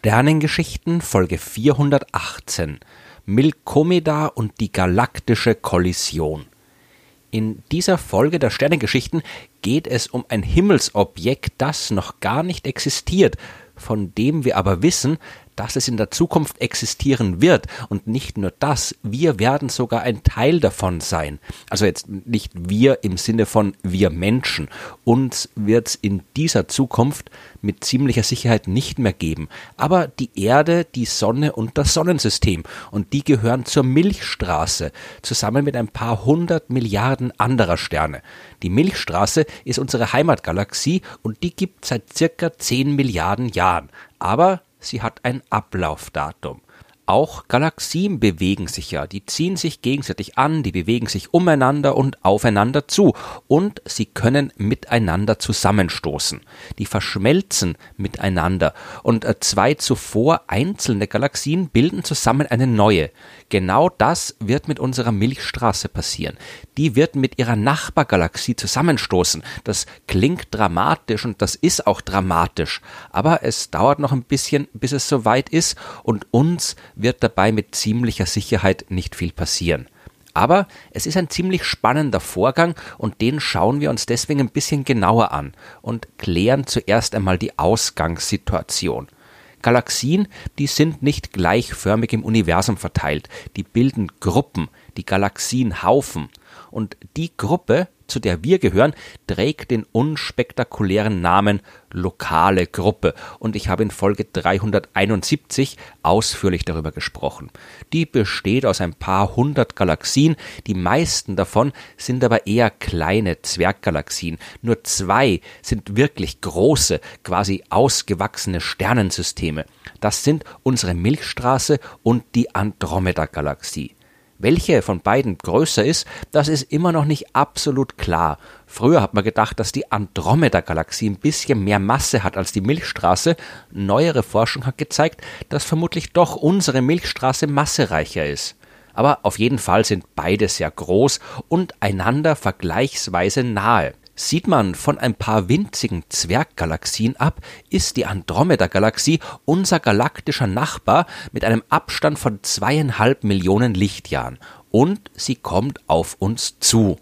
Sternengeschichten Folge 418 Milkomeda und die galaktische Kollision. In dieser Folge der Sternengeschichten geht es um ein Himmelsobjekt, das noch gar nicht existiert, von dem wir aber wissen, dass es in der Zukunft existieren wird. Und nicht nur das, wir werden sogar ein Teil davon sein. Also jetzt nicht wir im Sinne von wir Menschen. Uns wird es in dieser Zukunft mit ziemlicher Sicherheit nicht mehr geben. Aber die Erde, die Sonne und das Sonnensystem. Und die gehören zur Milchstraße, zusammen mit ein paar hundert Milliarden anderer Sterne. Die Milchstraße ist unsere Heimatgalaxie und die gibt seit circa zehn Milliarden Jahren. Aber sie hat ein Ablaufdatum. Auch Galaxien bewegen sich ja, die ziehen sich gegenseitig an, die bewegen sich umeinander und aufeinander zu und sie können miteinander zusammenstoßen. Die verschmelzen miteinander und äh, zwei zuvor einzelne Galaxien bilden zusammen eine neue. Genau das wird mit unserer Milchstraße passieren. Die wird mit ihrer Nachbargalaxie zusammenstoßen. Das klingt dramatisch und das ist auch dramatisch, aber es dauert noch ein bisschen, bis es soweit ist und uns wird dabei mit ziemlicher Sicherheit nicht viel passieren. Aber es ist ein ziemlich spannender Vorgang und den schauen wir uns deswegen ein bisschen genauer an und klären zuerst einmal die Ausgangssituation. Galaxien, die sind nicht gleichförmig im Universum verteilt, die bilden Gruppen, die Galaxienhaufen. Und die Gruppe, zu der wir gehören, trägt den unspektakulären Namen lokale Gruppe. Und ich habe in Folge 371 ausführlich darüber gesprochen. Die besteht aus ein paar hundert Galaxien. Die meisten davon sind aber eher kleine Zwerggalaxien. Nur zwei sind wirklich große, quasi ausgewachsene Sternensysteme. Das sind unsere Milchstraße und die Andromeda-Galaxie. Welche von beiden größer ist, das ist immer noch nicht absolut klar. Früher hat man gedacht, dass die Andromeda-Galaxie ein bisschen mehr Masse hat als die Milchstraße. Neuere Forschung hat gezeigt, dass vermutlich doch unsere Milchstraße massereicher ist. Aber auf jeden Fall sind beide sehr groß und einander vergleichsweise nahe. Sieht man von ein paar winzigen Zwerggalaxien ab, ist die Andromeda-Galaxie unser galaktischer Nachbar mit einem Abstand von zweieinhalb Millionen Lichtjahren und sie kommt auf uns zu.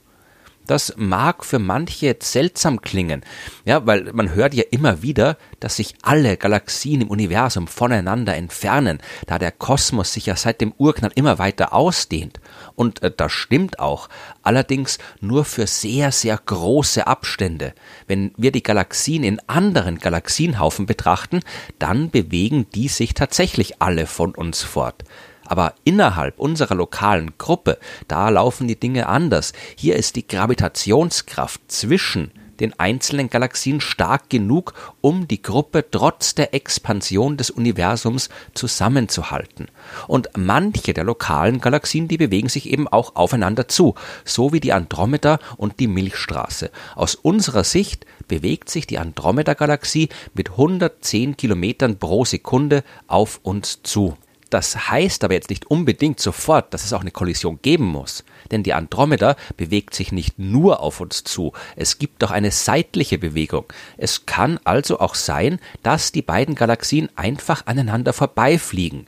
Das mag für manche seltsam klingen, ja, weil man hört ja immer wieder, dass sich alle Galaxien im Universum voneinander entfernen, da der Kosmos sich ja seit dem Urknall immer weiter ausdehnt. Und äh, das stimmt auch, allerdings nur für sehr, sehr große Abstände. Wenn wir die Galaxien in anderen Galaxienhaufen betrachten, dann bewegen die sich tatsächlich alle von uns fort. Aber innerhalb unserer lokalen Gruppe, da laufen die Dinge anders. Hier ist die Gravitationskraft zwischen den einzelnen Galaxien stark genug, um die Gruppe trotz der Expansion des Universums zusammenzuhalten. Und manche der lokalen Galaxien, die bewegen sich eben auch aufeinander zu, so wie die Andromeda und die Milchstraße. Aus unserer Sicht bewegt sich die Andromeda-Galaxie mit 110 Kilometern pro Sekunde auf uns zu. Das heißt aber jetzt nicht unbedingt sofort, dass es auch eine Kollision geben muss, denn die Andromeda bewegt sich nicht nur auf uns zu, es gibt auch eine seitliche Bewegung. Es kann also auch sein, dass die beiden Galaxien einfach aneinander vorbeifliegen.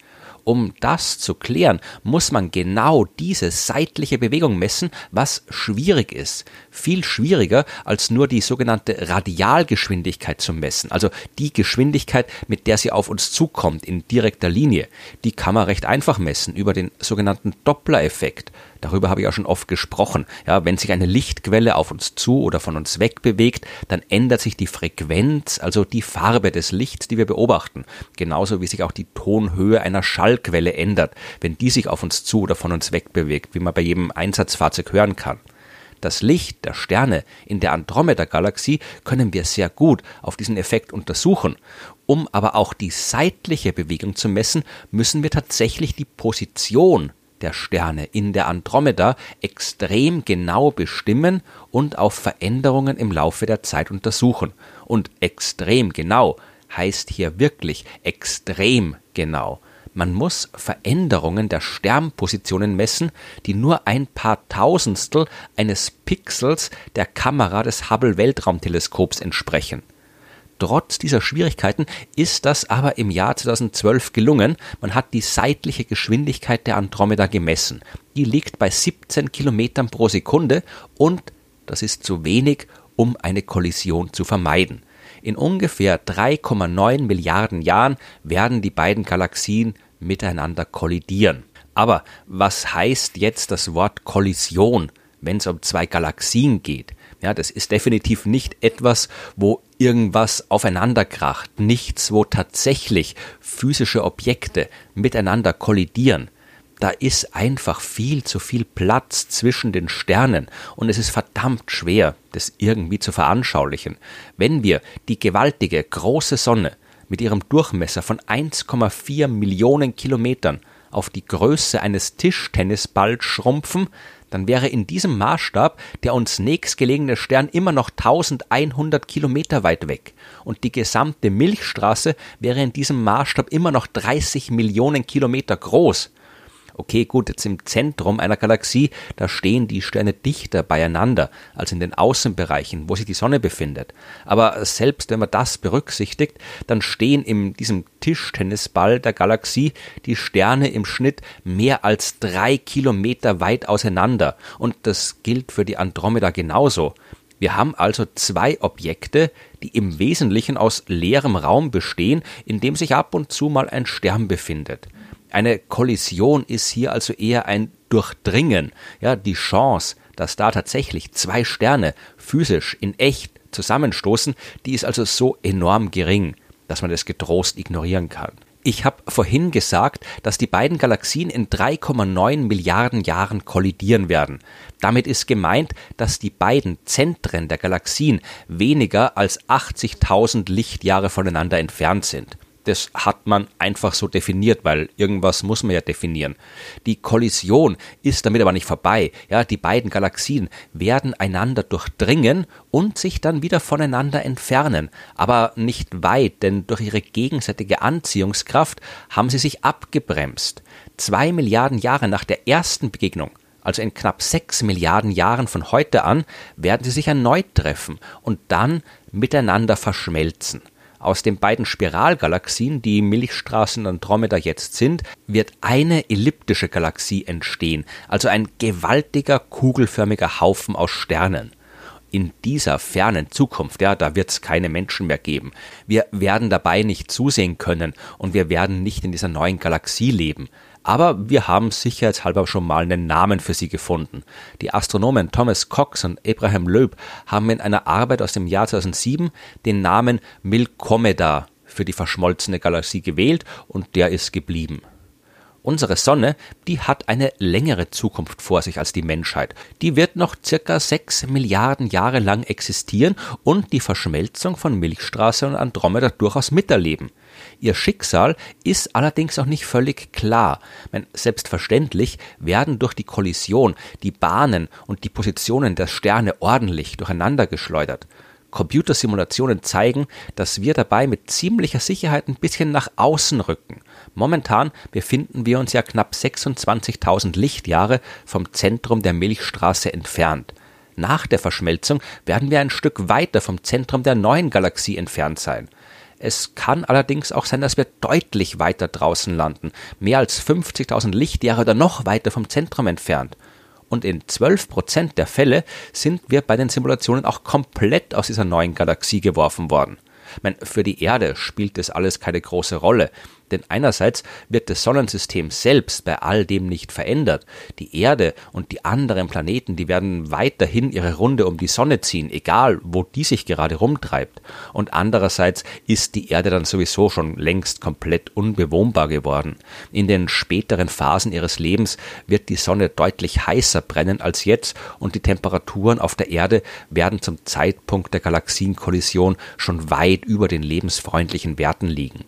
Um das zu klären, muss man genau diese seitliche Bewegung messen, was schwierig ist. Viel schwieriger als nur die sogenannte Radialgeschwindigkeit zu messen, also die Geschwindigkeit, mit der sie auf uns zukommt in direkter Linie. Die kann man recht einfach messen über den sogenannten Doppler-Effekt. Darüber habe ich auch schon oft gesprochen. Ja, wenn sich eine Lichtquelle auf uns zu oder von uns weg bewegt, dann ändert sich die Frequenz, also die Farbe des Lichts, die wir beobachten. Genauso wie sich auch die Tonhöhe einer Schallquelle ändert, wenn die sich auf uns zu oder von uns weg bewegt, wie man bei jedem Einsatzfahrzeug hören kann. Das Licht der Sterne in der Andromeda-Galaxie können wir sehr gut auf diesen Effekt untersuchen. Um aber auch die seitliche Bewegung zu messen, müssen wir tatsächlich die Position der Sterne in der Andromeda extrem genau bestimmen und auf Veränderungen im Laufe der Zeit untersuchen. Und extrem genau heißt hier wirklich extrem genau. Man muss Veränderungen der Sternpositionen messen, die nur ein paar Tausendstel eines Pixels der Kamera des Hubble Weltraumteleskops entsprechen. Trotz dieser Schwierigkeiten ist das aber im Jahr 2012 gelungen. Man hat die seitliche Geschwindigkeit der Andromeda gemessen. Die liegt bei 17 Kilometern pro Sekunde und das ist zu wenig, um eine Kollision zu vermeiden. In ungefähr 3,9 Milliarden Jahren werden die beiden Galaxien miteinander kollidieren. Aber was heißt jetzt das Wort Kollision, wenn es um zwei Galaxien geht? Ja, das ist definitiv nicht etwas, wo irgendwas aufeinanderkracht, nichts, wo tatsächlich physische Objekte miteinander kollidieren. Da ist einfach viel zu viel Platz zwischen den Sternen und es ist verdammt schwer, das irgendwie zu veranschaulichen. Wenn wir die gewaltige große Sonne mit ihrem Durchmesser von 1,4 Millionen Kilometern auf die Größe eines Tischtennisballs schrumpfen, dann wäre in diesem Maßstab der uns nächstgelegene Stern immer noch 1100 Kilometer weit weg und die gesamte Milchstraße wäre in diesem Maßstab immer noch 30 Millionen Kilometer groß. Okay, gut, jetzt im Zentrum einer Galaxie, da stehen die Sterne dichter beieinander als in den Außenbereichen, wo sich die Sonne befindet. Aber selbst wenn man das berücksichtigt, dann stehen in diesem Tischtennisball der Galaxie die Sterne im Schnitt mehr als drei Kilometer weit auseinander. Und das gilt für die Andromeda genauso. Wir haben also zwei Objekte, die im Wesentlichen aus leerem Raum bestehen, in dem sich ab und zu mal ein Stern befindet. Eine Kollision ist hier also eher ein Durchdringen, ja, die Chance, dass da tatsächlich zwei Sterne physisch in echt zusammenstoßen, die ist also so enorm gering, dass man das getrost ignorieren kann. Ich habe vorhin gesagt, dass die beiden Galaxien in 3,9 Milliarden Jahren kollidieren werden. Damit ist gemeint, dass die beiden Zentren der Galaxien weniger als 80.000 Lichtjahre voneinander entfernt sind das hat man einfach so definiert, weil irgendwas muss man ja definieren. Die Kollision ist damit aber nicht vorbei. Ja, die beiden Galaxien werden einander durchdringen und sich dann wieder voneinander entfernen. Aber nicht weit, denn durch ihre gegenseitige Anziehungskraft haben sie sich abgebremst. Zwei Milliarden Jahre nach der ersten Begegnung also in knapp sechs Milliarden Jahren von heute an, werden sie sich erneut treffen und dann miteinander verschmelzen. Aus den beiden Spiralgalaxien, die Milchstraßen und Andromeda jetzt sind, wird eine elliptische Galaxie entstehen, also ein gewaltiger kugelförmiger Haufen aus Sternen in dieser fernen Zukunft, ja, da wird es keine Menschen mehr geben. Wir werden dabei nicht zusehen können und wir werden nicht in dieser neuen Galaxie leben. Aber wir haben sicherheitshalber schon mal einen Namen für sie gefunden. Die Astronomen Thomas Cox und Abraham Loeb haben in einer Arbeit aus dem Jahr 2007 den Namen Milkomeda für die verschmolzene Galaxie gewählt und der ist geblieben. Unsere Sonne, die hat eine längere Zukunft vor sich als die Menschheit. Die wird noch circa sechs Milliarden Jahre lang existieren und die Verschmelzung von Milchstraße und Andromeda durchaus miterleben. Ihr Schicksal ist allerdings auch nicht völlig klar. Meine, selbstverständlich werden durch die Kollision die Bahnen und die Positionen der Sterne ordentlich durcheinander geschleudert. Computersimulationen zeigen, dass wir dabei mit ziemlicher Sicherheit ein bisschen nach außen rücken. Momentan befinden wir uns ja knapp 26.000 Lichtjahre vom Zentrum der Milchstraße entfernt. Nach der Verschmelzung werden wir ein Stück weiter vom Zentrum der neuen Galaxie entfernt sein. Es kann allerdings auch sein, dass wir deutlich weiter draußen landen, mehr als 50.000 Lichtjahre oder noch weiter vom Zentrum entfernt. Und in 12 Prozent der Fälle sind wir bei den Simulationen auch komplett aus dieser neuen Galaxie geworfen worden. Ich meine, für die Erde spielt das alles keine große Rolle. Denn einerseits wird das Sonnensystem selbst bei all dem nicht verändert. Die Erde und die anderen Planeten, die werden weiterhin ihre Runde um die Sonne ziehen, egal wo die sich gerade rumtreibt. Und andererseits ist die Erde dann sowieso schon längst komplett unbewohnbar geworden. In den späteren Phasen ihres Lebens wird die Sonne deutlich heißer brennen als jetzt und die Temperaturen auf der Erde werden zum Zeitpunkt der Galaxienkollision schon weit über den lebensfreundlichen Werten liegen.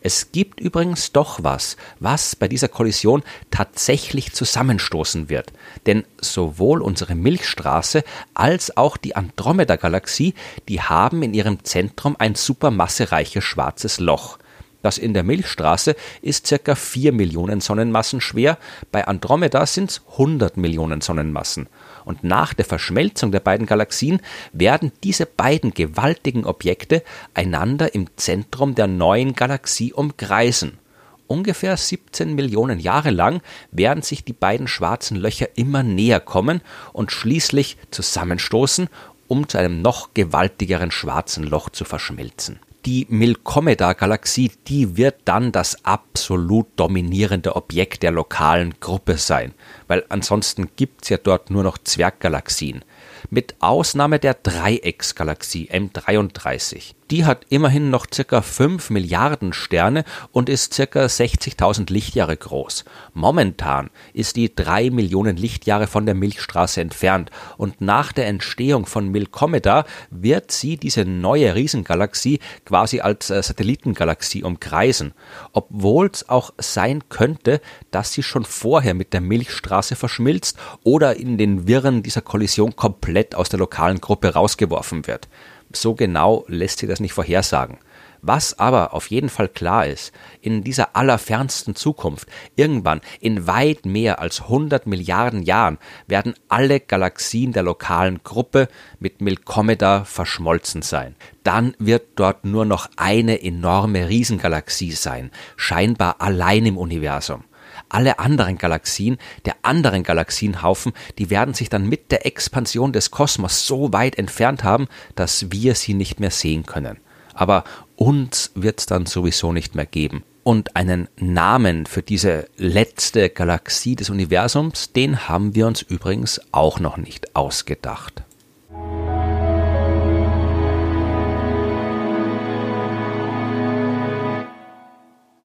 Es gibt übrigens doch was, was bei dieser Kollision tatsächlich zusammenstoßen wird. Denn sowohl unsere Milchstraße als auch die Andromeda-Galaxie, die haben in ihrem Zentrum ein supermassereiches schwarzes Loch. Das in der Milchstraße ist circa 4 Millionen Sonnenmassen schwer, bei Andromeda sind es 100 Millionen Sonnenmassen. Und nach der Verschmelzung der beiden Galaxien werden diese beiden gewaltigen Objekte einander im Zentrum der neuen Galaxie umkreisen. Ungefähr 17 Millionen Jahre lang werden sich die beiden schwarzen Löcher immer näher kommen und schließlich zusammenstoßen, um zu einem noch gewaltigeren schwarzen Loch zu verschmelzen die Milkomeda-Galaxie, die wird dann das absolut dominierende Objekt der lokalen Gruppe sein, weil ansonsten gibt es ja dort nur noch Zwerggalaxien. Mit Ausnahme der Dreiecksgalaxie M33. Die hat immerhin noch circa 5 Milliarden Sterne und ist circa 60.000 Lichtjahre groß. Momentan ist die 3 Millionen Lichtjahre von der Milchstraße entfernt und nach der Entstehung von Milkomeda wird sie diese neue Riesengalaxie quasi als äh, Satellitengalaxie umkreisen, obwohl es auch sein könnte, dass sie schon vorher mit der Milchstraße verschmilzt oder in den Wirren dieser Kollision komplett aus der lokalen Gruppe rausgeworfen wird. So genau lässt sich das nicht vorhersagen. Was aber auf jeden Fall klar ist, in dieser allerfernsten Zukunft, irgendwann in weit mehr als 100 Milliarden Jahren, werden alle Galaxien der lokalen Gruppe mit Milkomeda verschmolzen sein. Dann wird dort nur noch eine enorme Riesengalaxie sein, scheinbar allein im Universum alle anderen Galaxien, der anderen Galaxienhaufen, die werden sich dann mit der Expansion des Kosmos so weit entfernt haben, dass wir sie nicht mehr sehen können. Aber uns wird es dann sowieso nicht mehr geben. Und einen Namen für diese letzte Galaxie des Universums, den haben wir uns übrigens auch noch nicht ausgedacht.